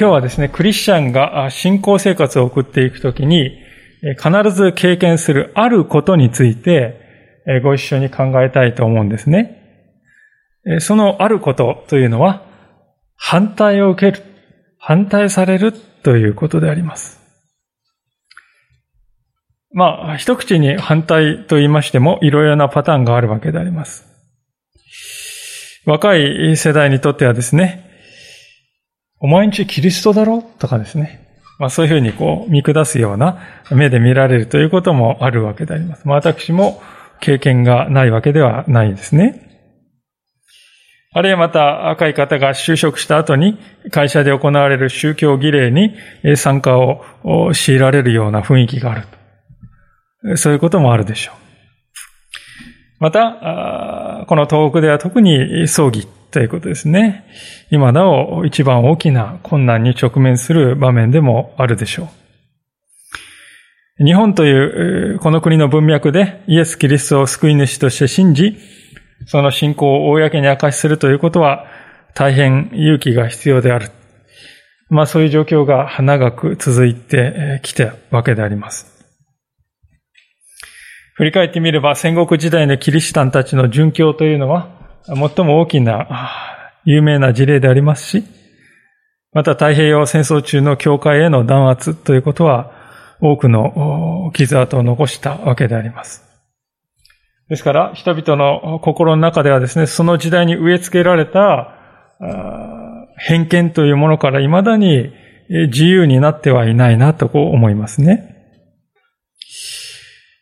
今日はですね、クリスチャンが信仰生活を送っていくときに、必ず経験するあることについて、ご一緒に考えたいと思うんですね。そのあることというのは、反対を受ける、反対されるということであります。まあ、一口に反対と言いましても、いろいろなパターンがあるわけであります。若い世代にとってはですね、お前んちキリストだろ？とかですね。まあそういうふうにこう見下すような目で見られるということもあるわけであります。まあ私も経験がないわけではないですね。あるいはまた若い方が就職した後に会社で行われる宗教儀礼に参加を強いられるような雰囲気があるそういうこともあるでしょう。また、この東北では特に葬儀ということですね。今なお一番大きな困難に直面する場面でもあるでしょう。日本というこの国の文脈でイエス・キリストを救い主として信じ、その信仰を公に明かしするということは大変勇気が必要である。まあそういう状況が長く続いてきたわけであります。振り返ってみれば戦国時代のキリシタンたちの殉教というのは最も大きな有名な事例でありますし、また太平洋戦争中の教会への弾圧ということは多くの傷跡を残したわけであります。ですから、人々の心の中ではですね、その時代に植え付けられた偏見というものから未だに自由になってはいないなとこう思いますね。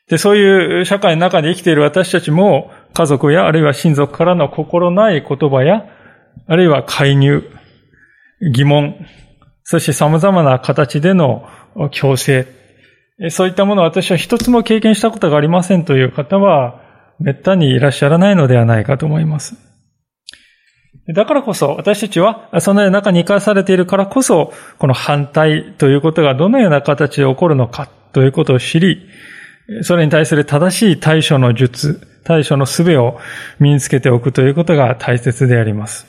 で、そういう社会の中で生きている私たちも、家族やあるいは親族からの心ない言葉や、あるいは介入、疑問、そして様々な形での強制、そういったものを私は一つも経験したことがありませんという方は、めったにいらっしゃらないのではないかと思います。だからこそ、私たちは、そのような中に生かされているからこそ、この反対ということがどのような形で起こるのかということを知り、それに対する正しい対処の術、対処の術を身につけておくということが大切であります。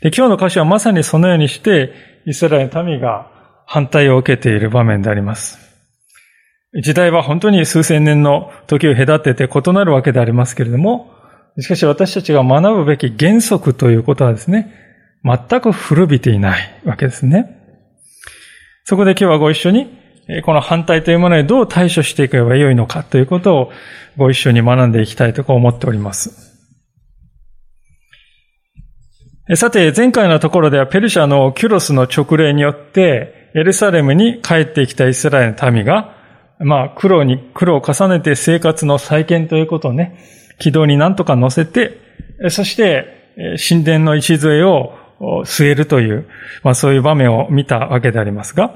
で今日の歌詞はまさにそのようにして、イスラエルの民が反対を受けている場面であります。時代は本当に数千年の時を隔てて異なるわけでありますけれども、しかし私たちが学ぶべき原則ということはですね、全く古びていないわけですね。そこで今日はご一緒にこの反対というものにどう対処していけばよいのかということをご一緒に学んでいきたいと思っております。さて、前回のところではペルシャのキュロスの直令によって、エルサレムに帰ってきたイスラエルの民が、まあ、苦労に苦労を重ねて生活の再建ということをね、軌道になんとか乗せて、そして、神殿の礎を据えるという、まあそういう場面を見たわけでありますが、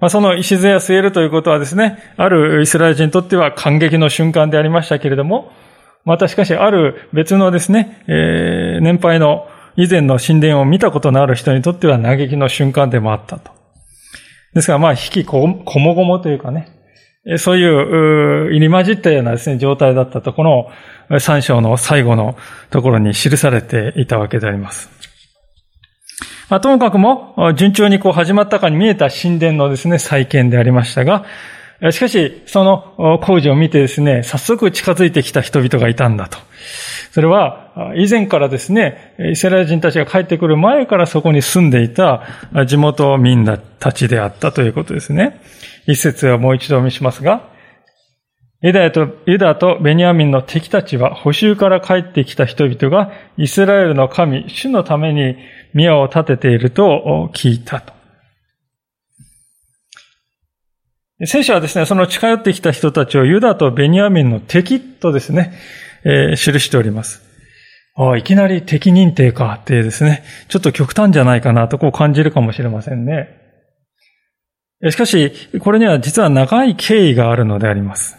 まあ、その礎を据えるということはですね、あるイスラエル人にとっては感激の瞬間でありましたけれども、またしかしある別のですね、えー、年配の以前の神殿を見たことのある人にとっては嘆きの瞬間でもあったと。ですからまあ、引きこもごもというかね、そういう、入り混じったようなですね、状態だったと、この三章の最後のところに記されていたわけであります。まあ、ともかくも、順調にこう始まったかに見えた神殿のですね、再建でありましたが、しかし、その工事を見てですね、早速近づいてきた人々がいたんだと。それは、以前からですね、イスラエル人たちが帰ってくる前からそこに住んでいた地元民たちであったということですね。一節はもう一度お見しますが、ユダと、ユダとベニヤミンの敵たちは補修から帰ってきた人々がイスラエルの神、主のために宮を建てていると聞いたと。聖書はですね、その近寄ってきた人たちをユダとベニヤミンの敵とですね、えー、記しております。いきなり敵認定かってですね、ちょっと極端じゃないかなとこう感じるかもしれませんね。しかし、これには実は長い経緯があるのであります。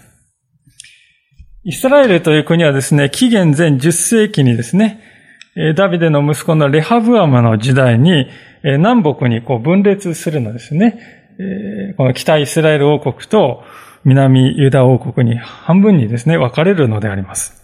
イスラエルという国はですね、紀元前10世紀にですね、ダビデの息子のレハブアマの時代に、南北にこう分裂するのですね。この北イスラエル王国と南ユダ王国に半分にですね、分かれるのであります。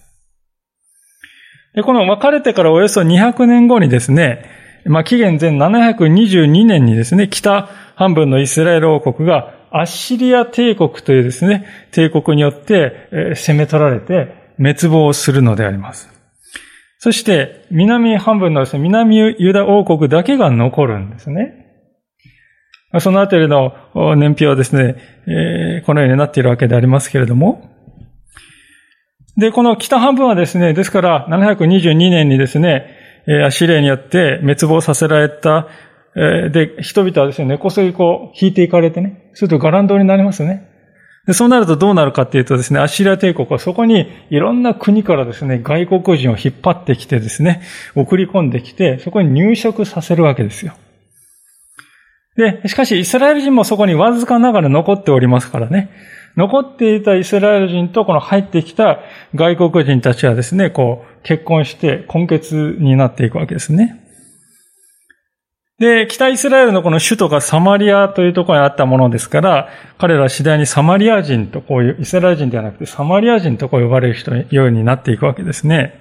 で、この分かれてからおよそ200年後にですね、まあ、紀元前722年にですね、北半分のイスラエル王国がアッシリア帝国というですね、帝国によって攻め取られて滅亡するのであります。そして、南半分のですね、南ユダ王国だけが残るんですね。そのあたりの年表はですね、このようになっているわけでありますけれども、で、この北半分はですね、ですから722年にですね、アシリアによって滅亡させられた、で、人々はですね、根こそぎこう、引いていかれてね、するとガランドになりますね。で、そうなるとどうなるかっていうとですね、アシリア帝国はそこにいろんな国からですね、外国人を引っ張ってきてですね、送り込んできて、そこに入植させるわけですよ。で、しかしイスラエル人もそこにわずかながら残っておりますからね。残っていたイスラエル人とこの入ってきた外国人たちはですね、こう、結婚して根血になっていくわけですね。で、北イスラエルのこの首都がサマリアというところにあったものですから、彼らは次第にサマリア人とこういう、イスラエル人ではなくてサマリア人とこう呼ばれる人ようになっていくわけですね。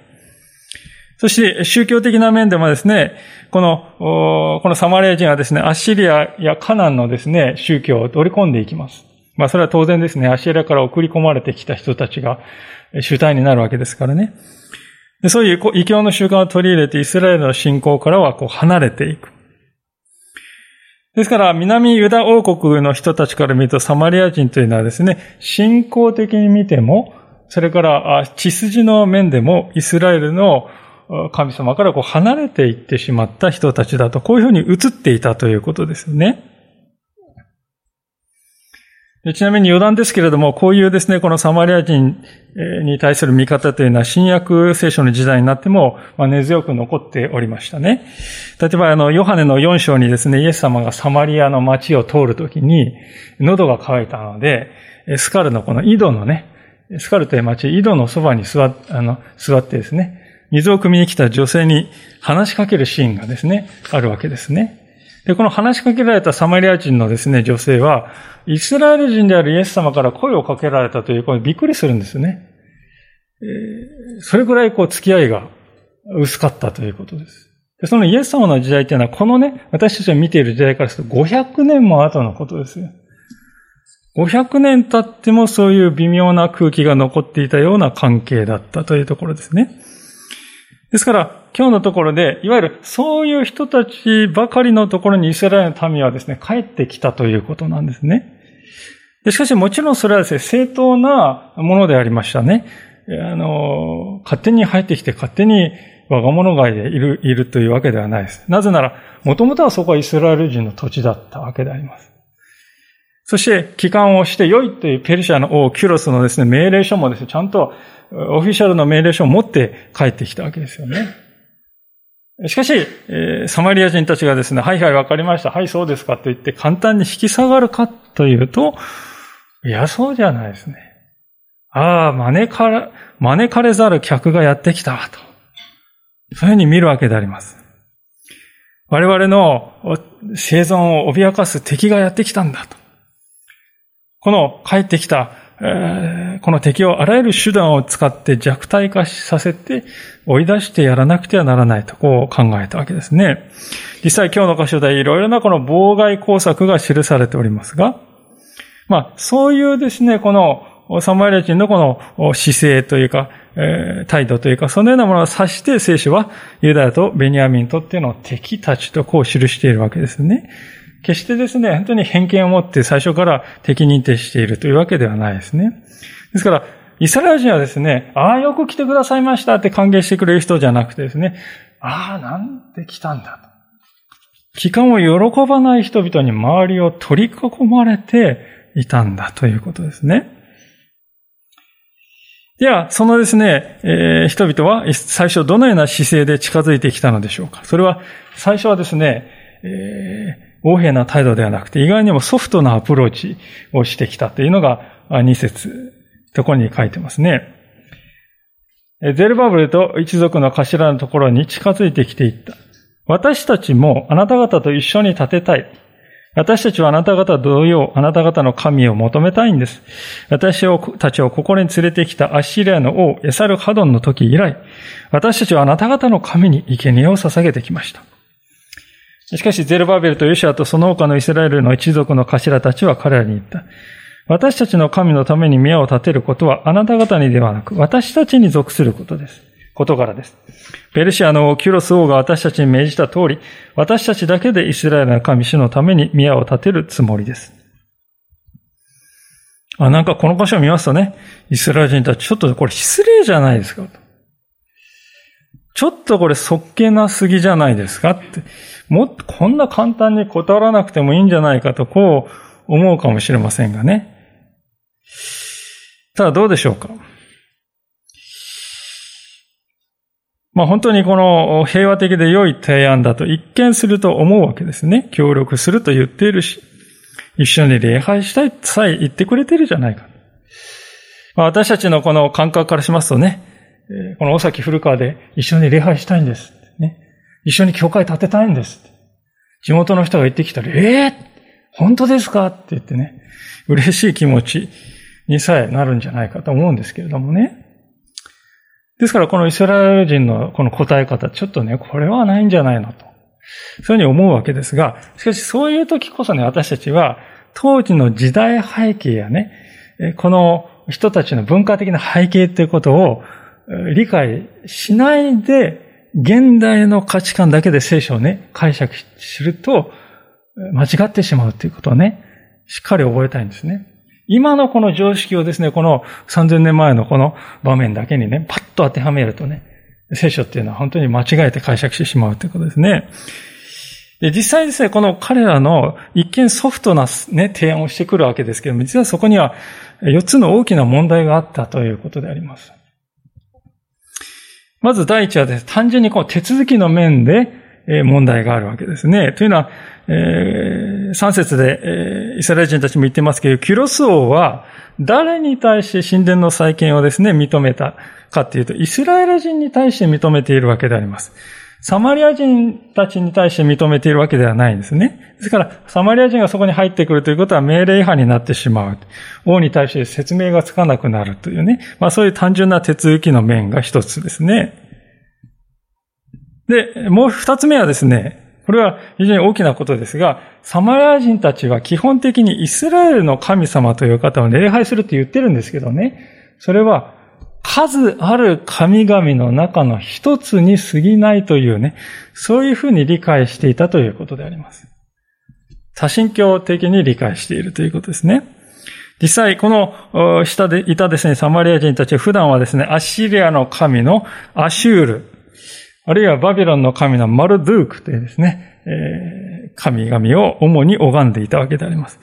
そして宗教的な面でもですね、この、このサマリア人はですね、アッシリアやカナンのですね、宗教を取り込んでいきます。まあそれは当然ですね、アッシリアから送り込まれてきた人たちが主体になるわけですからね。そういう異教の習慣を取り入れてイスラエルの信仰からはこう離れていく。ですから、南ユダ王国の人たちから見るとサマリア人というのはですね、信仰的に見ても、それから血筋の面でもイスラエルの神様からこう離れていってしまった人たちだと、こういうふうに映っていたということですよね。ちなみに余談ですけれども、こういうですね、このサマリア人に対する見方というのは、新約聖書の時代になっても、根強く残っておりましたね。例えば、あの、ヨハネの4章にですね、イエス様がサマリアの街を通るときに、喉が渇いたので、スカルのこの井戸のね、スカルという町、井戸のそばに座っあの座ってですね、水を汲みに来た女性に話しかけるシーンがですね、あるわけですね。で、この話しかけられたサマリア人のですね、女性は、イスラエル人であるイエス様から声をかけられたという、これびっくりするんですね。え、それくらいこう付き合いが薄かったということです。で、そのイエス様の時代っていうのは、このね、私たちが見ている時代からすると500年も後のことですよ。500年経ってもそういう微妙な空気が残っていたような関係だったというところですね。ですから、今日のところで、いわゆるそういう人たちばかりのところにイスラエルの民はですね、帰ってきたということなんですね。しかしもちろんそれはですね、正当なものでありましたね。あの、勝手に入ってきて勝手に我が物飼いでいる、いるというわけではないです。なぜなら、もともとはそこはイスラエル人の土地だったわけであります。そして、帰還をして良いというペルシャの王キュロスのですね、命令書もですね、ちゃんとオフィシャルの命令書を持って帰ってきたわけですよね。しかし、えー、サマリア人たちがですね、はいはいわかりました、はいそうですかと言って簡単に引き下がるかというと、いや、そうじゃないですね。ああ、招かれ、招かれざる客がやってきたと。そういうふうに見るわけであります。我々の生存を脅かす敵がやってきたんだと。この帰ってきたこの敵をあらゆる手段を使って弱体化させて追い出してやらなくてはならないとこう考えたわけですね。実際今日の箇所でいろいろなこの妨害工作が記されておりますが、まあそういうですね、このサマリア人のこの姿勢というか、えー、態度というか、そのようなものを指して聖書はユダヤとベニヤミンとっていうのを敵たちとこう記しているわけですね。決してですね、本当に偏見を持って最初から敵認定しているというわけではないですね。ですから、イスラエル人はですね、ああ、よく来てくださいましたって歓迎してくれる人じゃなくてですね、ああ、なんで来たんだと。帰還を喜ばない人々に周りを取り囲まれていたんだということですね。では、そのですね、えー、人々は最初どのような姿勢で近づいてきたのでしょうか。それは、最初はですね、えー横柄な態度ではなくて、意外にもソフトなアプローチをしてきたというのが2節、ところに書いてますね。ゼルバブルと一族の頭のところに近づいてきていった。私たちもあなた方と一緒に立てたい。私たちはあなた方同様、あなた方の神を求めたいんです。私たちをここに連れてきたアッシリアの王、エサルハドンの時以来、私たちはあなた方の神に生贄を捧げてきました。しかし、ゼルバベルとヨシアとその他のイスラエルの一族の頭たちは彼らに言った。私たちの神のために宮を建てることはあなた方にではなく、私たちに属することです。事柄です。ペルシアのキュロス王が私たちに命じた通り、私たちだけでイスラエルの神主のために宮を建てるつもりです。あ、なんかこの箇所を見ますとね、イスラエル人たちちょっとこれ失礼じゃないですかちょっとこれそっけなすぎじゃないですかって。もっとこんな簡単に断らなくてもいいんじゃないかとこう思うかもしれませんがね。ただどうでしょうか？まあ本当にこの平和的で良い提案だと一見すると思うわけですね。協力すると言っているし、一緒に礼拝したいさえ言ってくれてるじゃないか。まあ、私たちのこの感覚からしますとね、この大崎古川で一緒に礼拝したいんです。一緒に教会建てたいんです。地元の人が言ってきたら、ええー、本当ですか？って言ってね、嬉しい気持ちにさえなるんじゃないかと思うんですけれどもね。ですからこのイスラエル人のこの答え方、ちょっとね、これはないんじゃないのと。そういうふうに思うわけですが、しかしそういう時こそね、私たちは当時の時代背景やね、この人たちの文化的な背景ということを理解しないで、現代の価値観だけで聖書をね、解釈すると、間違ってしまうということをね、しっかり覚えたいんですね。今のこの常識をですね、この3000年前のこの場面だけにね、パッと当てはめるとね、聖書っていうのは本当に間違えて解釈してしまうということですね。で実際ですね、この彼らの一見ソフトな、ね、提案をしてくるわけですけども、実はそこには4つの大きな問題があったということであります。まず第一はですね、単純にこう手続きの面で問題があるわけですね。というのは、えー、3節で、えー、イスラエル人たちも言ってますけど、キュロス王は誰に対して神殿の再建をですね、認めたかっていうと、イスラエル人に対して認めているわけであります。サマリア人たちに対して認めているわけではないんですね。ですから、サマリア人がそこに入ってくるということは命令違反になってしまう。王に対して説明がつかなくなるというね。まあそういう単純な手続きの面が一つですね。で、もう二つ目はですね、これは非常に大きなことですが、サマリア人たちは基本的にイスラエルの神様という方を礼拝するって言ってるんですけどね、それは数ある神々の中の一つに過ぎないというね、そういうふうに理解していたということであります。多神教的に理解しているということですね。実際、この下でいたですね、サマリア人たちは普段はですね、アッシリアの神のアシュール、あるいはバビロンの神のマルドゥークというですね、えー、神々を主に拝んでいたわけであります。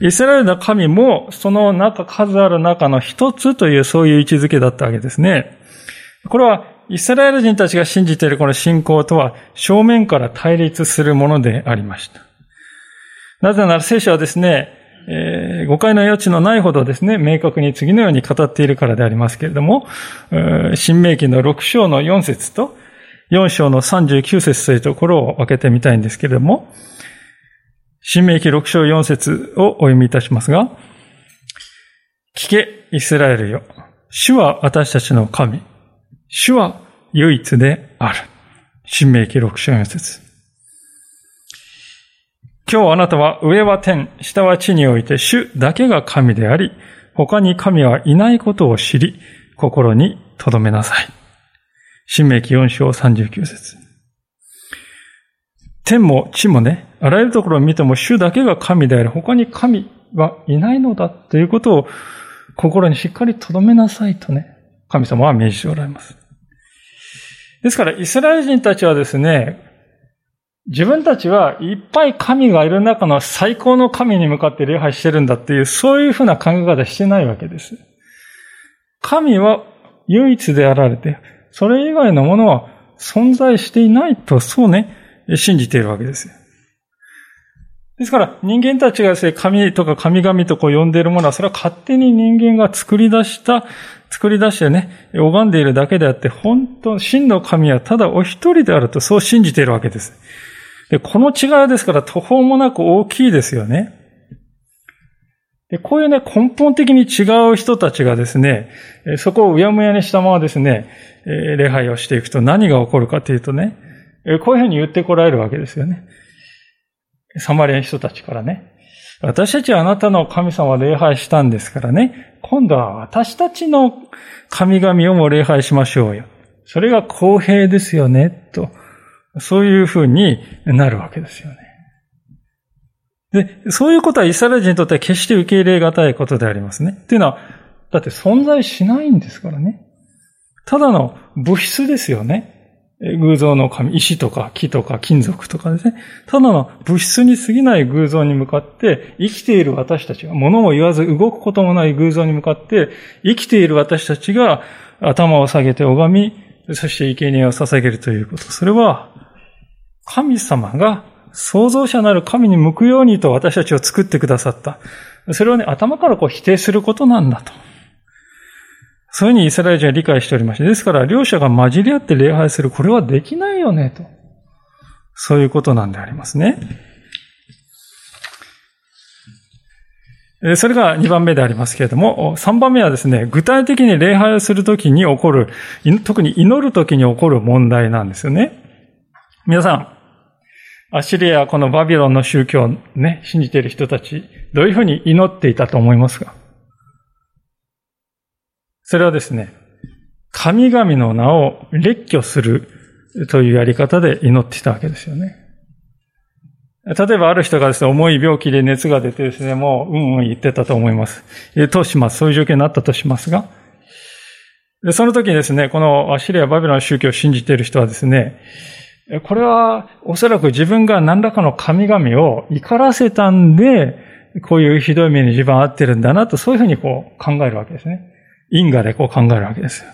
イスラエルの神もその中、数ある中の一つというそういう位置づけだったわけですね。これはイスラエル人たちが信じているこの信仰とは正面から対立するものでありました。なぜなら聖書はですね、えー、誤解の余地のないほどですね、明確に次のように語っているからでありますけれども、新明記の6章の4節と4章の39節というところを分けてみたいんですけれども、新明記6章4節をお読みいたしますが、聞け、イスラエルよ。主は私たちの神。主は唯一である。新明記6章4節今日あなたは上は天、下は地において主だけが神であり、他に神はいないことを知り、心に留めなさい。新明記4章39節天も地もね、あらゆるところを見ても主だけが神である。他に神はいないのだということを心にしっかり留めなさいとね、神様は命じておられます。ですから、イスラエル人たちはですね、自分たちはいっぱい神がいる中の最高の神に向かって礼拝してるんだっていう、そういうふうな考え方してないわけです。神は唯一であられて、それ以外のものは存在していないと、そうね、信じているわけです。ですから人間たちがですね、神とか神々とこう呼んでいるものは、それは勝手に人間が作り出した、作り出してね、拝んでいるだけであって、本当、真の神はただお一人であるとそう信じているわけです。で、この違いですから途方もなく大きいですよね。でこういうね、根本的に違う人たちがですね、そこをうやむやにしたままですね、礼拝をしていくと何が起こるかというとね、こういうふうに言ってこられるわけですよね。サマリアの人たちからね。私たちはあなたの神様を礼拝したんですからね、今度は私たちの神々をも礼拝しましょうよ。それが公平ですよね、と。そういうふうになるわけですよね。で、そういうことはイスラエル人にとっては決して受け入れがたいことでありますね。っていうのは、だって存在しないんですからね。ただの物質ですよね。偶像の神、石とか木とか金属とかですね。ただの物質に過ぎない偶像に向かって生きている私たちが、物を言わず動くこともない偶像に向かって生きている私たちが頭を下げて拝み、そして生贄を捧げるということ。それは神様が創造者なる神に向くようにと私たちを作ってくださった。それをね、頭からこう否定することなんだと。そういうふうにイスラエル人は理解しておりました。ですから、両者が混じり合って礼拝する、これはできないよね、と。そういうことなんでありますね。それが2番目でありますけれども、3番目はですね、具体的に礼拝をするときに起こる、特に祈るときに起こる問題なんですよね。皆さん、アシリア、このバビロンの宗教をね、信じている人たち、どういうふうに祈っていたと思いますか？それはですね、神々の名を列挙するというやり方で祈っていたわけですよね。例えばある人がですね、重い病気で熱が出てですね、もううんうん言ってたと思います。え、とします。そういう状況になったとしますが。で、その時にですね、このアシリア・バビロンの宗教を信じている人はですね、これはおそらく自分が何らかの神々を怒らせたんで、こういうひどい目に自分は合ってるんだなと、そういうふうにこう考えるわけですね。因果でこう考えるわけですよ。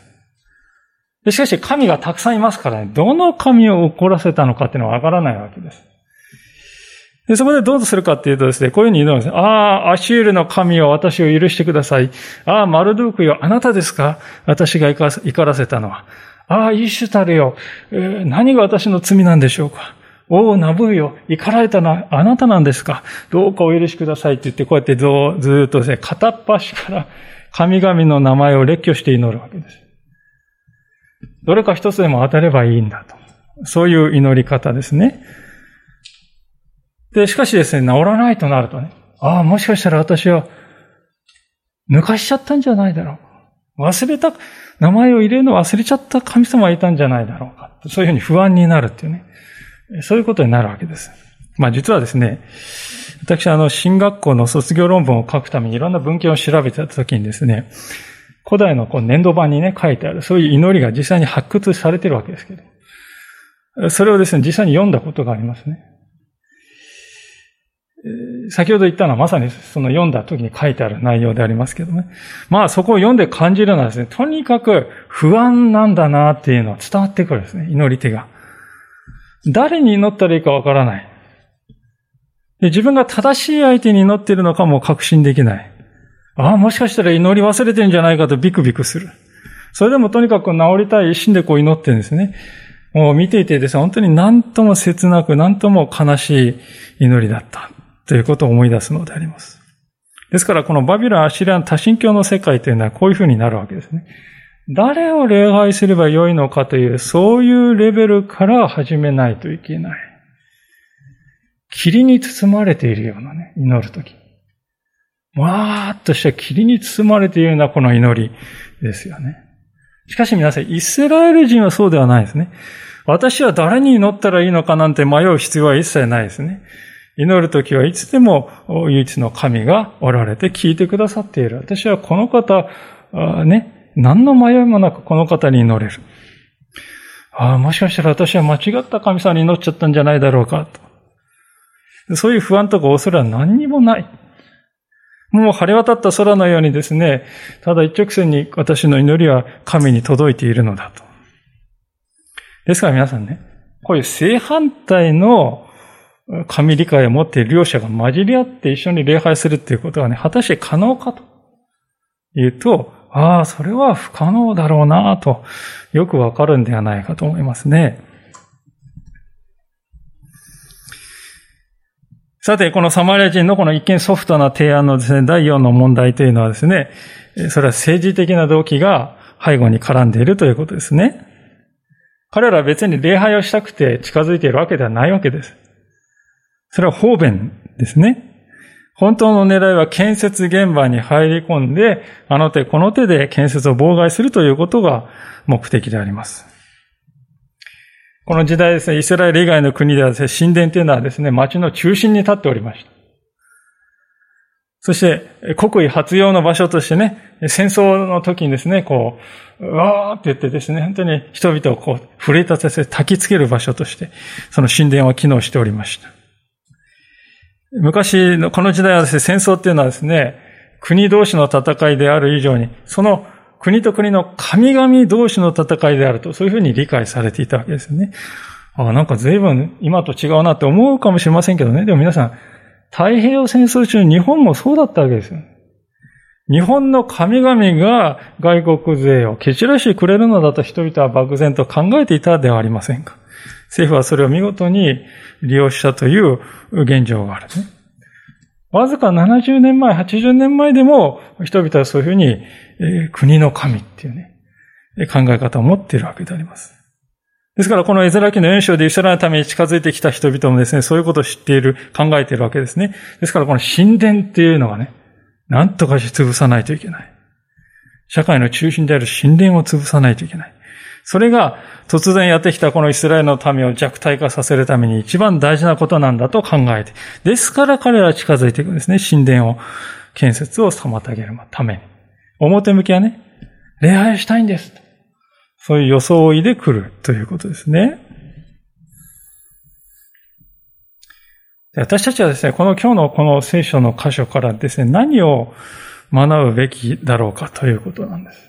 しかし神がたくさんいますからね、どの神を怒らせたのかっていうのはわからないわけです。でそこでどうするかっていうとですね、こういうふうに言うのです。ああ、アシュールの神を私を許してください。ああ、マルドゥークよ、あなたですか？私が怒らせたのは。ああ、イシュタルよ、えー、何が私の罪なんでしょうか？おお、ナブーよ、怒られたのはあなたなんですか？どうかお許しくださいって言って、こうやってずっとですね、片っ端から神々の名前を列挙して祈るわけです。どれか一つでも当たればいいんだと。そういう祈り方ですね。で、しかしですね、治らないとなるとね、ああ、もしかしたら私は抜かしちゃったんじゃないだろう。忘れた、名前を入れるの忘れちゃった神様がいたんじゃないだろうか。そういうふうに不安になるっていうね。そういうことになるわけです。まあ実はですね、私はあの、進学校の卒業論文を書くためにいろんな文献を調べてた時にですね、古代のこう年度版にね、書いてある、そういう祈りが実際に発掘されてるわけですけど、それをですね、実際に読んだことがありますね。先ほど言ったのはまさにその読んだ時に書いてある内容でありますけどね。まあそこを読んで感じるのはですね、とにかく不安なんだなっていうのは伝わってくるんですね、祈り手が。誰に祈ったらいいかわからない。で自分が正しい相手に祈っているのかも確信できない。ああ、もしかしたら祈り忘れてんじゃないかとビクビクする。それでもとにかく治りたい一心でこう祈ってるんですね。もう見ていてですね、本当に何とも切なく、何とも悲しい祈りだった。ということを思い出すのであります。ですから、このバビロン・アシリアン多神教の世界というのはこういうふうになるわけですね。誰を礼拝すればよいのかという、そういうレベルから始めないといけない。霧に包まれているようなね、祈るとき。わーっとした霧に包まれているようなこの祈りですよね。しかし皆さん、イスラエル人はそうではないですね。私は誰に祈ったらいいのかなんて迷う必要は一切ないですね。祈るときはいつでも唯一の神がおられて聞いてくださっている。私はこの方、ね、何の迷いもなくこの方に祈れる。ああ、もしかしたら私は間違った神様に祈っちゃったんじゃないだろうかと。そういう不安とか恐れは何にもない。もう晴れ渡った空のようにですね、ただ一直線に私の祈りは神に届いているのだと。ですから皆さんね、こういう正反対の神理解を持っている両者が混じり合って一緒に礼拝するっていうことはね、果たして可能かというと、ああ、それは不可能だろうなと、よくわかるんではないかと思いますね。さて、このサマリア人のこの一見ソフトな提案のですね、第4の問題というのはですね、それは政治的な動機が背後に絡んでいるということですね。彼らは別に礼拝をしたくて近づいているわけではないわけです。それは方便ですね。本当の狙いは建設現場に入り込んで、あの手この手で建設を妨害するということが目的であります。この時代ですね、イスラエル以外の国ではですね、神殿というのはですね、町の中心に立っておりました。そして、国威発揚の場所としてね、戦争の時にですね、こう、うわーって言ってですね、本当に人々をこう、奮い立たせ、焚きつける場所として、その神殿は機能しておりました。昔のこの時代はですね、戦争っていうのはですね、国同士の戦いである以上に、その国と国の神々同士の戦いであると、そういうふうに理解されていたわけですよね。ああ、なんか随分今と違うなって思うかもしれませんけどね。でも皆さん、太平洋戦争中日本もそうだったわけですよ。日本の神々が外国勢を蹴散らしてくれるのだと人々は漠然と考えていたではありませんか。政府はそれを見事に利用したという現状があるね。わずか70年前、80年前でも人々はそういうふうに、国の神っていうね、考え方を持っているわけであります。ですからこのエゼラ記の4章でイスラエルのために近づいてきた人々もですね、そういうことを知っている、考えているわけですね。ですからこの神殿っていうのがね、何とかし潰さないといけない。社会の中心である神殿を潰さないといけない。それが突然やってきたこのイスラエルの民を弱体化させるために一番大事なことなんだと考えて。ですから彼らは近づいていくんですね。神殿を、建設を妨げるために。表向きはね、礼拝したいんです。そういう装いで来るということですね。私たちはですね、この今日のこの聖書の箇所からですね、何を学ぶべきだろうかということなんです。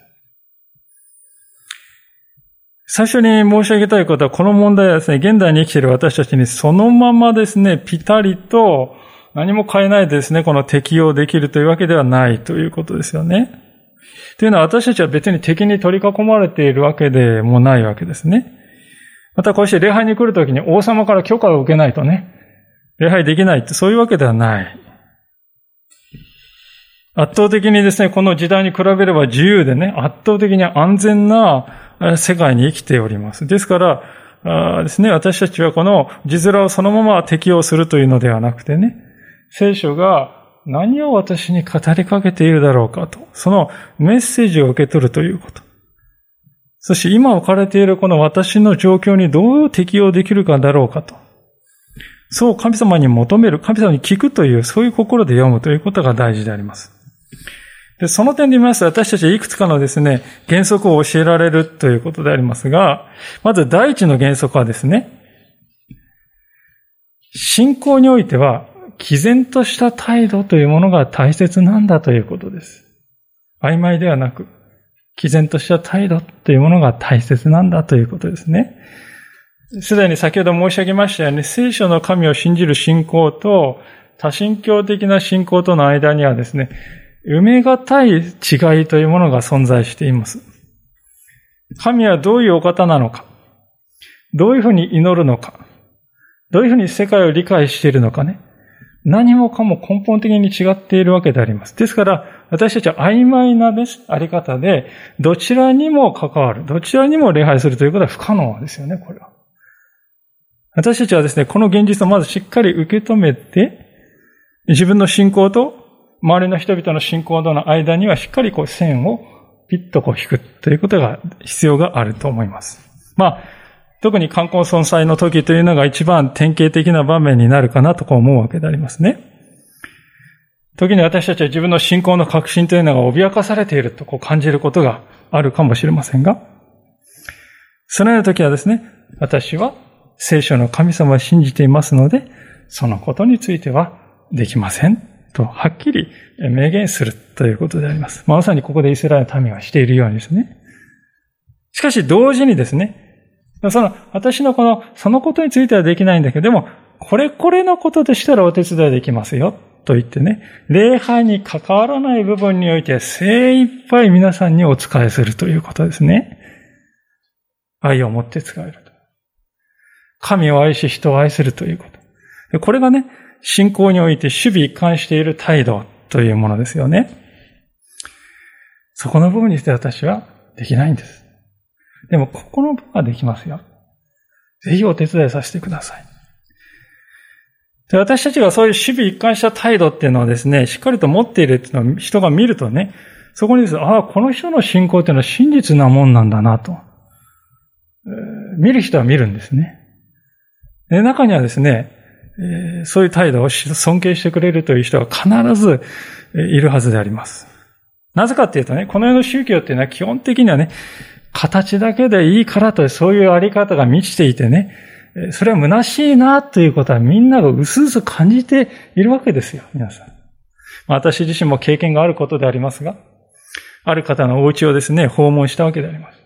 最初に申し上げたいことは、この問題はですね、現代に生きている私たちにそのままですね、ピタリと何も変えないでですね、この適用できるというわけではないということですよね。というのは私たちは別に敵に取り囲まれているわけでもないわけですね。またこうして礼拝に来るときに王様から許可を受けないとね、礼拝できないってそういうわけではない。圧倒的にですね、この時代に比べれば自由でね、圧倒的に安全な世界に生きております。ですから、あですね、私たちはこの字面をそのまま適用するというのではなくてね、聖書が何を私に語りかけているだろうかと、そのメッセージを受け取るということ。そして今置かれているこの私の状況にどう適用できるかだろうかと。そう神様に求める、神様に聞くという、そういう心で読むということが大事であります。で、その点で見ますと、私たちはいくつかのですね、原則を教えられるということでありますが、まず第一の原則はですね、信仰においては、毅然とした態度というものが大切なんだということです。曖昧ではなく、毅然とした態度というものが大切なんだということですね。すでに先ほど申し上げましたように、聖書の神を信じる信仰と、多神教的な信仰との間にはですね、埋めがたい違いというものが存在しています。神はどういうお方なのか、どういうふうに祈るのか、どういうふうに世界を理解しているのかね。何もかも根本的に違っているわけであります。ですから、私たちは曖昧なです、あり方で、どちらにも関わる、どちらにも礼拝するということは不可能ですよね、これは。私たちはですね、この現実をまずしっかり受け止めて、自分の信仰と周りの人々の信仰との間にはしっかりこう線をピッとこう引くということが必要があると思います。まあ、特に観光存在の時というのが一番典型的な場面になるかなとこう思うわけでありますね。時に私たちは自分の信仰の確信というのが脅かされているとこう感じることがあるかもしれませんが、そのような時はですね、私は聖書の神様を信じていますので、そのことについてはできませんと、はっきり明言するということであります。まさにここでイスラエルの民はしているようにですね。しかし同時にですね、その、私のこの、そのことについてはできないんだけど、でも、これこれのことでしたらお手伝いできますよ。と言ってね、礼拝に関わらない部分において精一杯皆さんにお仕えするということですね。愛を持って使えると。神を愛し人を愛するということ。これがね、信仰において守備一貫している態度というものですよね。そこの部分にして私はできないんです。でも、ここの部分はできますよ。ぜひお手伝いさせてください。で私たちがそういう守備一貫した態度っていうのをですね、しっかりと持っているっていうのを人が見るとね、そこにですね、ああ、この人の信仰っていうのは真実なもんなんだなと。見る人は見るんですね。で中にはですね、え、そういう態度を尊敬してくれるという人は必ずいるはずであります。なぜかっていうとね、この世の宗教っていうのは基本的にはね、形だけでいいからとそういうあり方が満ちていてね、それは虚しいなということはみんなが薄々感じているわけですよ、皆さん。私自身も経験があることでありますが、ある方のお家をですね、訪問したわけであります。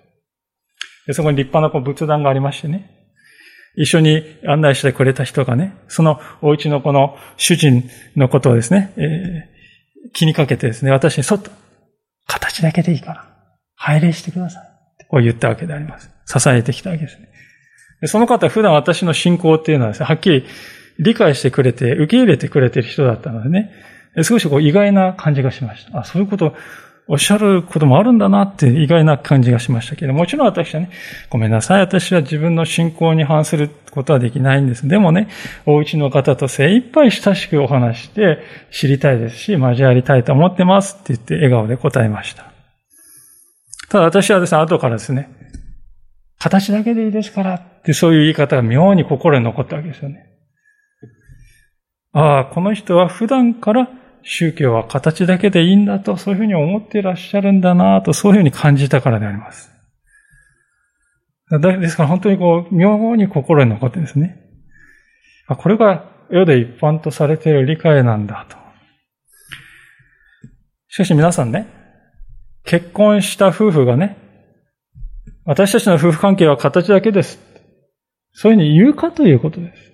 でそこに立派な仏壇がありましてね、一緒に案内してくれた人がね、そのお家のこの主人のことをですね、えー、気にかけてですね、私にそっと、形だけでいいから、拝礼してください。こう言ったわけであります。支えてきたわけですね。その方、普段私の信仰っていうのはですね、はっきり理解してくれて、受け入れてくれてる人だったのでね、少しこう意外な感じがしました。あ、そういうことおっしゃることもあるんだなって意外な感じがしましたけど、もちろん私はね、ごめんなさい、私は自分の信仰に反することはできないんです。でもね、お家の方と精一杯親しくお話して知りたいですし、交わりたいと思ってますって言って笑顔で答えました。ただ私はですね、後からですね、形だけでいいですからってそういう言い方が妙に心に残ったわけですよね。ああ、この人は普段から宗教は形だけでいいんだと、そういうふうに思っていらっしゃるんだなと、そういうふうに感じたからであります。ですから本当にこう、妙に心に残ってですね。これが世で一般とされている理解なんだと。しかし皆さんね、結婚した夫婦がね、私たちの夫婦関係は形だけです。そういうふうに言うかということです。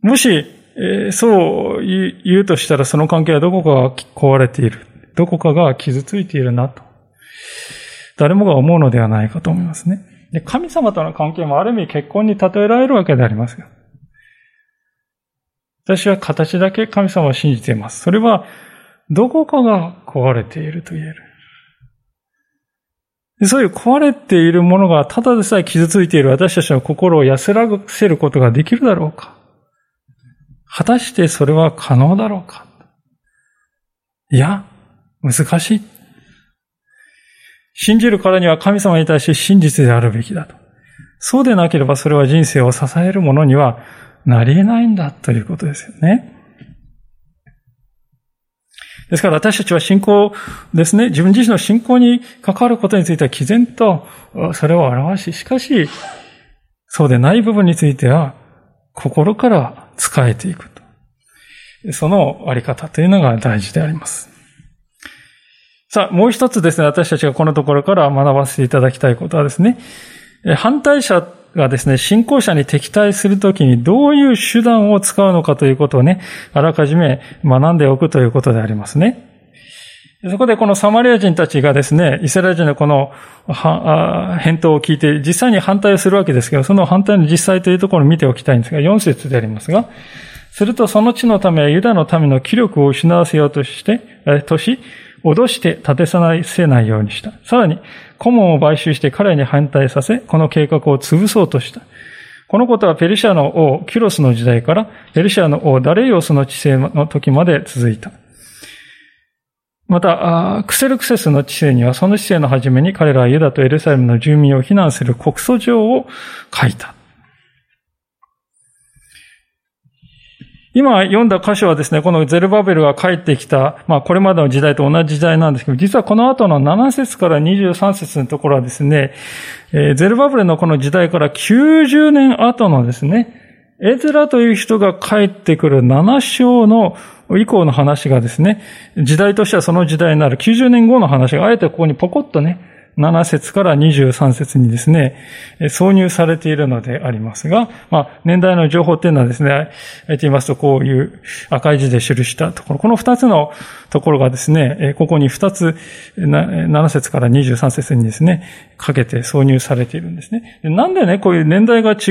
もし、えー、そう言うとしたらその関係はどこかが壊れている。どこかが傷ついているなと。誰もが思うのではないかと思いますね。で神様との関係もある意味結婚に例えられるわけでありますよ。私は形だけ神様を信じています。それは、どこかが壊れていると言える。そういう壊れているものがただでさえ傷ついている私たちの心を安らぐせることができるだろうか果たしてそれは可能だろうか？いや、難しい。信じるからには神様に対して真実であるべきだと。そうでなければそれは人生を支えるものにはなり得ないんだということですよね。ですから私たちは信仰ですね、自分自身の信仰に関わることについては毅然とそれを表し、しかし、そうでない部分については心から使えていくと。そのあり方というのが大事であります。さあ、もう一つですね、私たちがこのところから学ばせていただきたいことはですね、反対者がですね、信仰者に敵対するときにどういう手段を使うのかということをね、あらかじめ学んでおくということでありますね。そこでこのサマリア人たちがですね、イスラエル人のこの返答を聞いて実際に反対をするわけですけど、その反対の実際というところを見ておきたいんですが、4節でありますが、するとその地のためユダの民の気力を失わせようとして、とし、脅して立てさないせないようにした。さらに、顧問を買収して彼に反対させ、この計画を潰そうとした。このことはペルシアの王、キュロスの時代から、ペルシアの王、ダレイオスの治世の時まで続いた。また、クセルクセスの治世には、その治世の初めに彼らはユダとエルサレムの住民を非難する告訴状を書いた。今読んだ箇所はですね、このゼルバベルが帰ってきた、まあこれまでの時代と同じ時代なんですけど、実はこの後の7節から23節のところはですね、ゼルバベルのこの時代から90年後のですね、エズラという人が帰ってくる7章の以降の話がですね、時代としてはその時代になる90年後の話があえてここにポコッとね、7節から23節にですね、挿入されているのでありますが、まあ、年代の情報っていうのはですね、えて言いますと、こういう赤い字で記したところ、この2つのところがですね、ここに2つ、7節から23節にですね、かけて挿入されているんですね。なんでね、こういう年代が違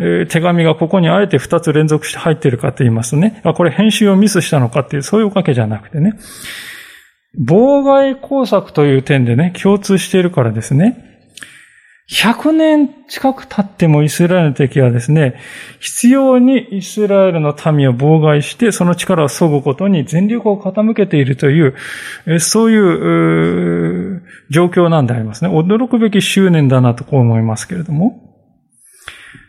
う手紙がここにあえて2つ連続して入っているかと言いますとね、これ編集をミスしたのかっていう、そういうわけじゃなくてね、妨害工作という点でね、共通しているからですね。100年近く経ってもイスラエルの敵はですね、必要にイスラエルの民を妨害して、その力を削ぐことに全力を傾けているという、そういう状況なんでありますね。驚くべき執念だなとこう思いますけれども。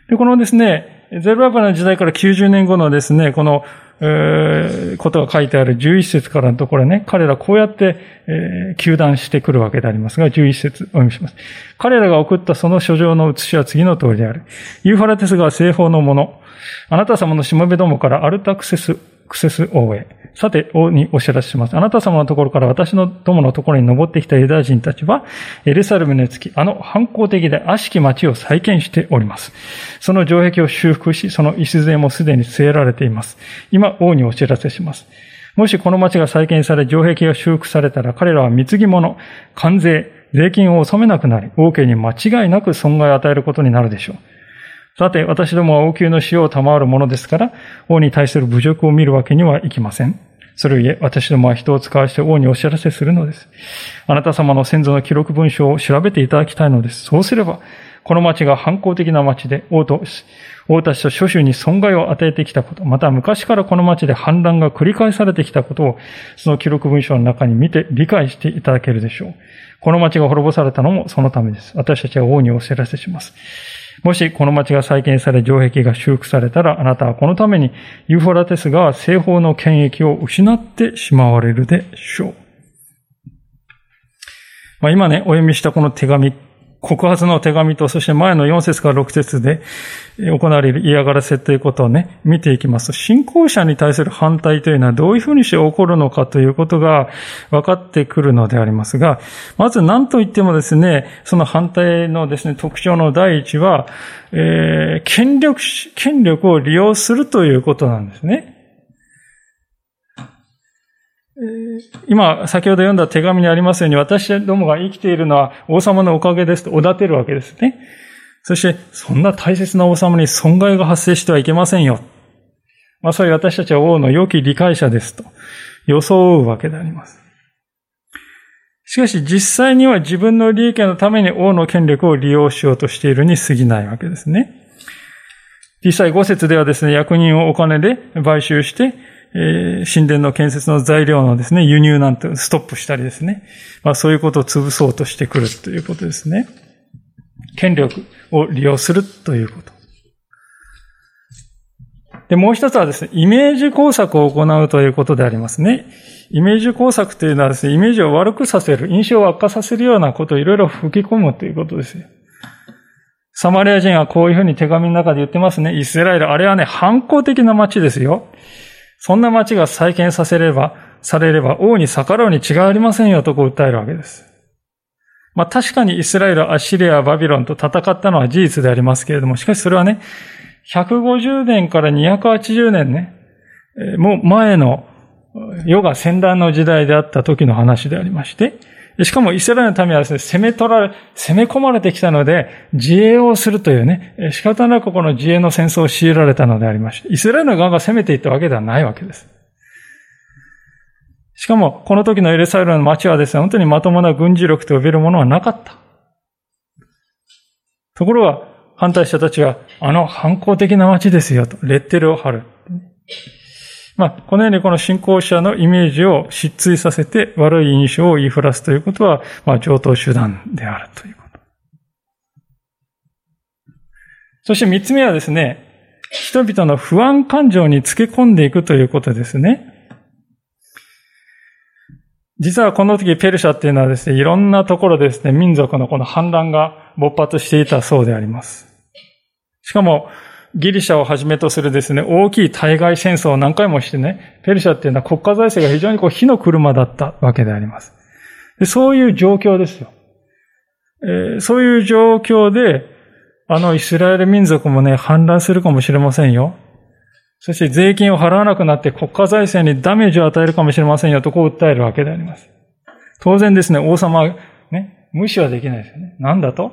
で、このですね、ゼルバブの時代から90年後のですね、このえー、ことが書いてある11節からのところね、彼らこうやって、えー、求断してくるわけでありますが、11節お読みします。彼らが送ったその書状の写しは次の通りである。ユーファラテスが西方のもの。あなた様のしもべどもからアルタクセス、クセス王へ。さて、王にお知らせします。あなた様のところから私の友のところに登ってきたユダヤ人たちは、エルサレムにつき、あの反抗的で悪しき町を再建しております。その城壁を修復し、その礎もすでに据えられています。今、王にお知らせします。もしこの町が再建され、城壁が修復されたら、彼らは貢ぎ物、関税、税金を納めなくなり、王家に間違いなく損害を与えることになるでしょう。さて、私どもは王宮の死を賜るものですから、王に対する侮辱を見るわけにはいきません。それゆえ、私どもは人を使わして王にお知らせするのです。あなた様の先祖の記録文書を調べていただきたいのです。そうすれば、この町が反抗的な町で、王と、王たちと諸州に損害を与えてきたこと、また昔からこの町で反乱が繰り返されてきたことを、その記録文書の中に見て理解していただけるでしょう。この町が滅ぼされたのもそのためです。私たちは王にお知らせします。もしこの町が再建され城壁が修復されたら、あなたはこのためにユーフォラテスが西方の権益を失ってしまわれるでしょう。まあ、今ね、お読みしたこの手紙告発の手紙と、そして前の4節から6節で行われる嫌がらせということをね、見ていきますと、信仰者に対する反対というのはどういうふうにして起こるのかということが分かってくるのでありますが、まず何と言ってもですね、その反対のですね、特徴の第一は、えー、権力、権力を利用するということなんですね。今、先ほど読んだ手紙にありますように、私どもが生きているのは王様のおかげですとおだてるわけですね。そして、そんな大切な王様に損害が発生してはいけませんよ。まさに私たちは王の良き理解者ですと装うわけであります。しかし実際には自分の利益のために王の権力を利用しようとしているに過ぎないわけですね。実際5節ではですね、役人をお金で買収して、えー、神殿の建設の材料のですね、輸入なんてストップしたりですね。まあそういうことを潰そうとしてくるということですね。権力を利用するということ。で、もう一つはですね、イメージ工作を行うということでありますね。イメージ工作というのはですね、イメージを悪くさせる、印象を悪化させるようなことをいろいろ吹き込むということですよ。サマリア人はこういうふうに手紙の中で言ってますね。イスラエル、あれはね、反抗的な街ですよ。そんな町が再建させれば、されれば王に逆らうに違いありませんよとこう訴えるわけです。まあ確かにイスラエル、アシリア、バビロンと戦ったのは事実でありますけれども、しかしそれはね、150年から280年ね、もう前の世が戦乱の時代であった時の話でありまして、しかもイスラエルの民はですね、攻め取られ、攻め込まれてきたので、自衛をするというね、仕方なくこの自衛の戦争を強いられたのでありまして、イスラエルの側が攻めていったわけではないわけです。しかも、この時のエルサレムの町はですね、本当にまともな軍事力と呼べるものはなかった。ところが、反対者たちは、あの反抗的な町ですよと、レッテルを貼る。まあ、このようにこの信仰者のイメージを失墜させて悪い印象を言いふらすということは、まあ、上等手段であるということ。そして三つ目はですね、人々の不安感情につけ込んでいくということですね。実はこの時ペルシャっていうのはですね、いろんなところでですね、民族のこの反乱が勃発していたそうであります。しかも、ギリシャをはじめとするですね、大きい対外戦争を何回もしてね、ペルシャっていうのは国家財政が非常にこう火の車だったわけであります。でそういう状況ですよ。えー、そういう状況で、あのイスラエル民族もね、反乱するかもしれませんよ。そして税金を払わなくなって国家財政にダメージを与えるかもしれませんよとこう訴えるわけであります。当然ですね、王様、ね、無視はできないですよね。なんだと？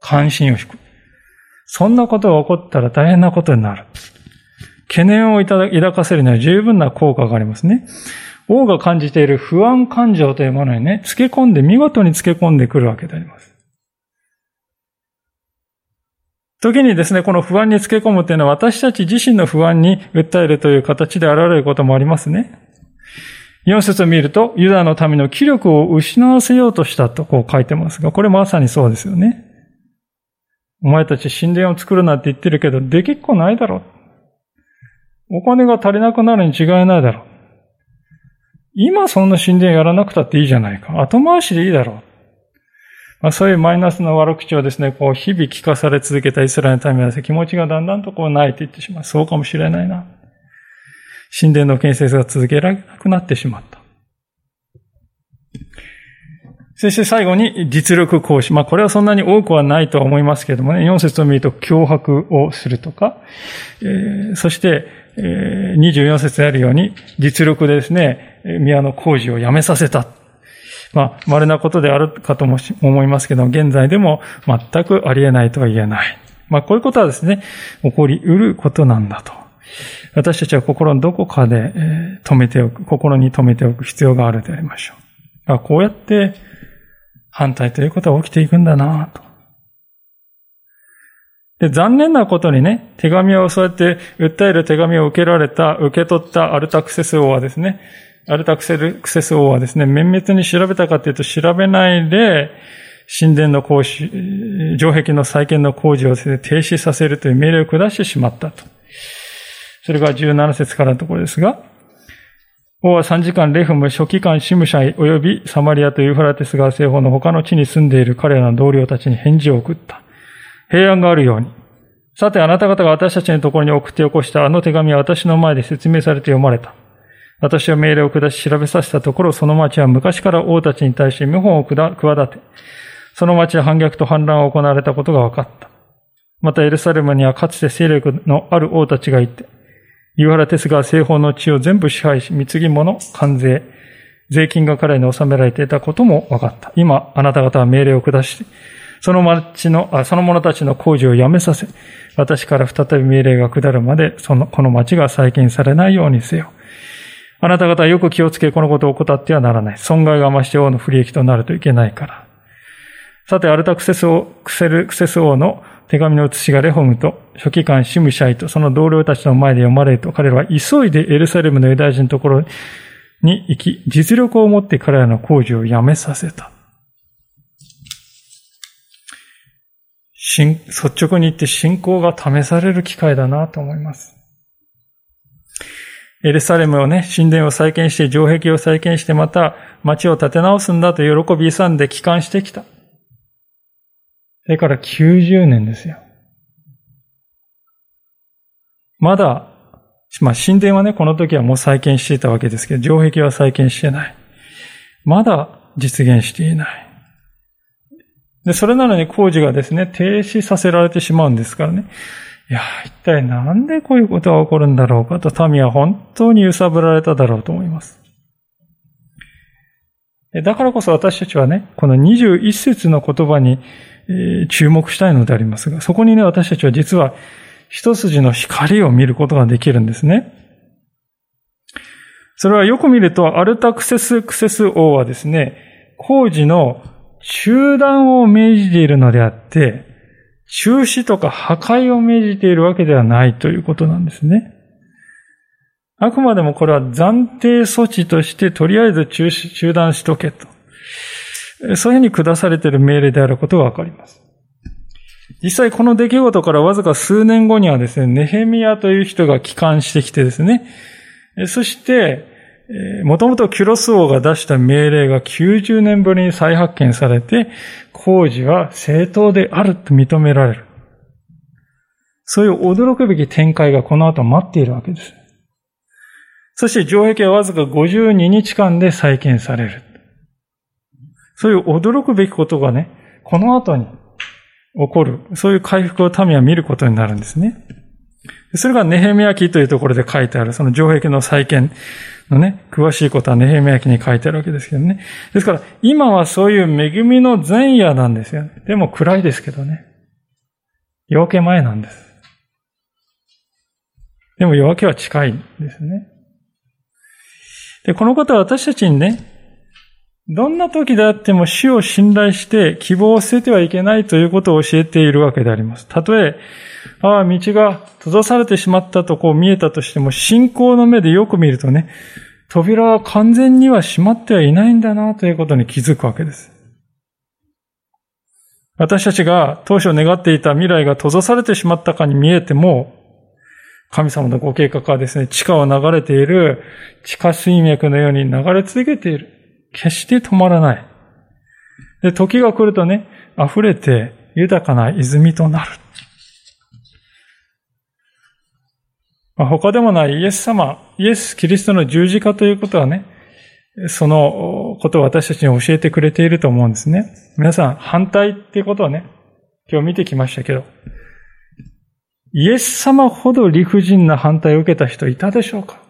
関心を引く。そんなことが起こったら大変なことになる。懸念を抱かせるには十分な効果がありますね。王が感じている不安感情というものにね、付け込んで、見事に付け込んでくるわけであります。時にですね、この不安に付け込むというのは私たち自身の不安に訴えるという形で現れることもありますね。4節を見ると、ユダの民の気力を失わせようとしたとこう書いてますが、これまさにそうですよね。お前たち神殿を作るなって言ってるけど、できっこないだろ。お金が足りなくなるに違いないだろ。今そんな神殿やらなくたっていいじゃないか。後回しでいいだろう。まあ、そういうマイナスの悪口をですね、こう日々聞かされ続けたイスラエルの民は気持ちがだんだんとこう泣いていってしまう。そうかもしれないな。神殿の建設が続けられなくなってしまった。そして最後に実力行使。まあこれはそんなに多くはないとは思いますけれどもね、4節を見ると脅迫をするとか、えー、そして、えー、24節であるように実力でですね、宮の工事をやめさせた。まあ、稀なことであるかとも思いますけど、現在でも全くありえないとは言えない。まあ、こういうことはですね、起こり得ることなんだと。私たちは心のどこかで止めておく、心に留めておく必要があるでありましょう。こうやって反対ということは起きていくんだなと。で、残念なことにね、手紙をそうやって訴える手紙を受けられた、受け取ったアルタクセス王はですね、アルタクセス王はですね、綿密に調べたかというと調べないで、神殿の工事、城壁の再建の工事を停止させるという命令を下してしまったと。それが17節からのところですが、王は3時間レフム、初期官シムシャイ及びサマリアとユーフラテス川西方の他の地に住んでいる彼らの同僚たちに返事を送った。平安があるように。さてあなた方が私たちのところに送って起こしたあの手紙は私の前で説明されて読まれた。私は命令を下し調べさせたところ、その町は昔から王たちに対して謀反を企て、その町で反逆と反乱を行われたことが分かった。またエルサレムにはかつて勢力のある王たちがいて、ユーハラテスが西方の地を全部支配し、貢ぎ物、関税、税金が彼に納められていたことも分かった。今、あなた方は命令を下し、その町の、あその者たちの工事をやめさせ、私から再び命令が下るまで、その、この町が再建されないようにせよ。あなた方はよく気をつけ、このことを怠ってはならない。損害が増して王の不利益となるといけないから。さて、アルタクセス王、クセル、クセス王の手紙の写しがレホムと、書記官シムシャイと、その同僚たちの前で読まれると、彼らは急いでエルサレムのユダヤ人のところに行き、実力を持って彼らの工事をやめさせた。率直に言って信仰が試される機会だなと思います。エルサレムをね、神殿を再建して、城壁を再建して、また町を建て直すんだと喜び勇んで帰還してきた。それから90年ですよ。まだ、まあ神殿はね、この時はもう再建していたわけですけど、城壁は再建してない。まだ実現していない。で、それなのに工事がですね、停止させられてしまうんですからね。いや、一体なんでこういうことが起こるんだろうかと民は本当に揺さぶられただろうと思います。だからこそ私たちはね、この21節の言葉に注目したいのでありますが、そこにね、私たちは実は一筋の光を見ることができるんですね。それはよく見ると、アルタクセス・クセス王はですね、工事の中断を命じているのであって、中止とか破壊を命じているわけではないということなんですね。あくまでもこれは暫定措置としてとりあえず中止、中断しとけと。そういうふうに下されている命令であることがわかります。実際この出来事からわずか数年後にはですね、ネヘミヤという人が帰還してきてですね、そして、もともとキュロス王が出した命令が90年ぶりに再発見されて、工事は正当であると認められる。そういう驚くべき展開がこの後待っているわけです。そして城壁はわずか52日間で再建される。そういう驚くべきことがね、この後に起こる、そういう回復を民は見ることになるんですね。それがネヘミヤ記というところで書いてある、その城壁の再建のね、詳しいことはネヘミヤ記に書いてあるわけですけどね。ですから、今はそういう恵みの前夜なんですよ。でも暗いですけどね。夜明け前なんです。でも夜明けは近いんですね。で、このことは私たちにね、どんな時であっても死を信頼して希望を捨ててはいけないということを教えているわけであります。たとえ、ああ、道が閉ざされてしまったとこう見えたとしても、信仰の目でよく見るとね、扉は完全には閉まってはいないんだなということに気づくわけです。私たちが当初願っていた未来が閉ざされてしまったかに見えても、神様のご計画はですね、地下を流れている地下水脈のように流れ続けている。決して止まらない。で、時が来るとね、溢れて豊かな泉となる。まあ、他でもないイエス様、イエス・キリストの十字架ということはね、そのことを私たちに教えてくれていると思うんですね。皆さん、反対っていうことはね、今日見てきましたけど、イエス様ほど理不尽な反対を受けた人いたでしょうか？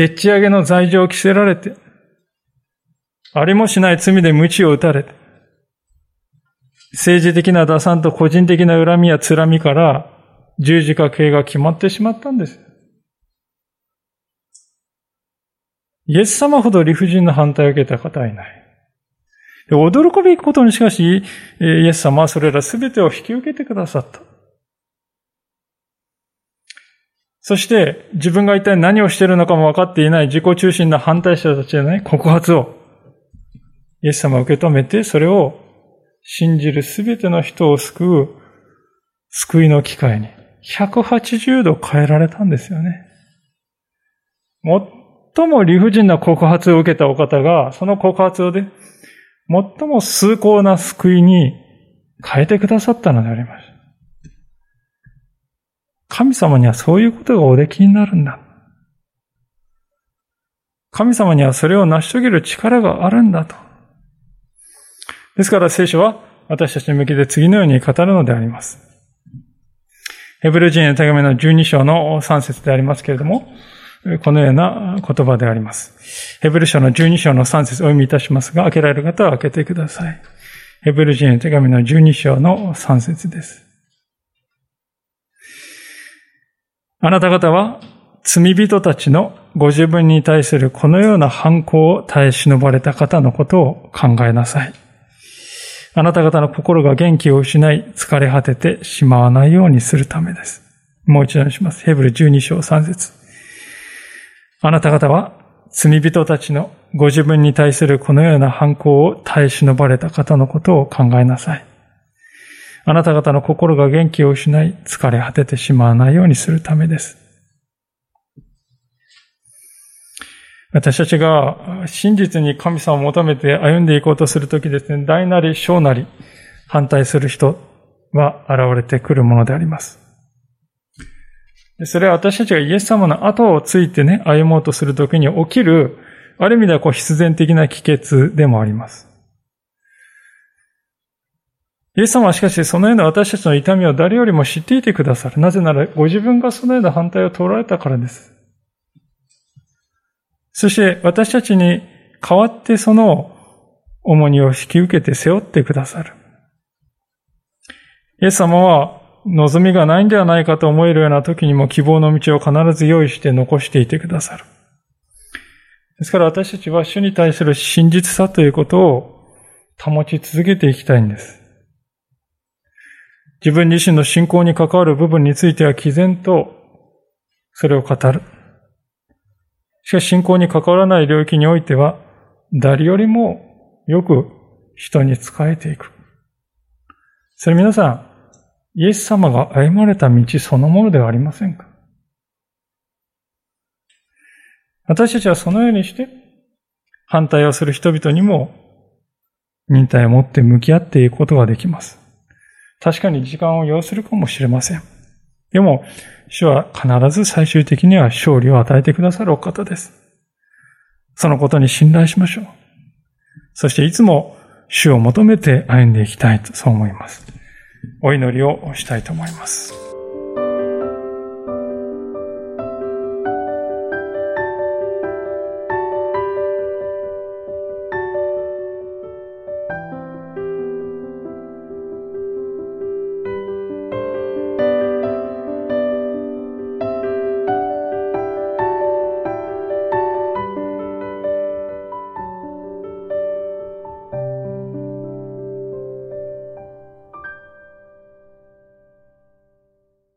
でっち上げの罪状を着せられて、ありもしない罪で鞭を打たれて、政治的な打算と個人的な恨みやつらみから十字架刑が決まってしまったんです。イエス様ほど理不尽な反対を受けた方はいない。驚くべきことにしかし、イエス様はそれら全てを引き受けてくださった。そして自分が一体何をしているのかも分かっていない自己中心な反対者たちへの、ね、告発をイエス様は受け止めてそれを信じるすべての人を救う救いの機会に180度変えられたんですよね。最も理不尽な告発を受けたお方が、その告発をで、最も崇高な救いに変えてくださったのであります。神様にはそういうことがおできになるんだ。神様にはそれを成し遂げる力があるんだと。ですから聖書は私たちに向けて次のように語るのであります。ヘブル人への手紙の12章の3節でありますけれども、このような言葉であります。ヘブル書の12章の3節お読みいたしますが、開けられる方は開けてください。ヘブル人への手紙の12章の3節です。あなた方は罪人たちのご自分に対するこのような反抗を耐え忍ばれた方のことを考えなさい。あなた方の心が元気を失い疲れ果ててしまわないようにするためです。もう一度にします。ヘブル12章3節あなた方は罪人たちのご自分に対するこのような反抗を耐え忍ばれた方のことを考えなさい。あなた方の心が元気を失い、疲れ果ててしまわないようにするためです。私たちが真実に神様を求めて歩んでいこうとするときですね、大なり小なり反対する人は現れてくるものであります。それは私たちがイエス様の後をついてね、歩もうとするときに起きる、ある意味ではこう必然的な帰結でもあります。イエス様はしかしそのような私たちの痛みを誰よりも知っていてくださる。なぜならご自分がそのような反対を取られたからです。そして私たちに代わってその重荷を引き受けて背負ってくださる。イエス様は望みがないんではないかと思えるような時にも希望の道を必ず用意して残していてくださる。ですから私たちは主に対する真実さということを保ち続けていきたいんです。自分自身の信仰に関わる部分については毅然とそれを語る。しかし信仰に関わらない領域においては誰よりもよく人に仕えていく。それ皆さん、イエス様が歩まれた道そのものではありませんか？私たちはそのようにして反対をする人々にも忍耐を持って向き合っていくことができます。確かに時間を要するかもしれません。でも、主は必ず最終的には勝利を与えてくださるお方です。そのことに信頼しましょう。そしていつも主を求めて歩んでいきたいと、そう思います。お祈りをしたいと思います。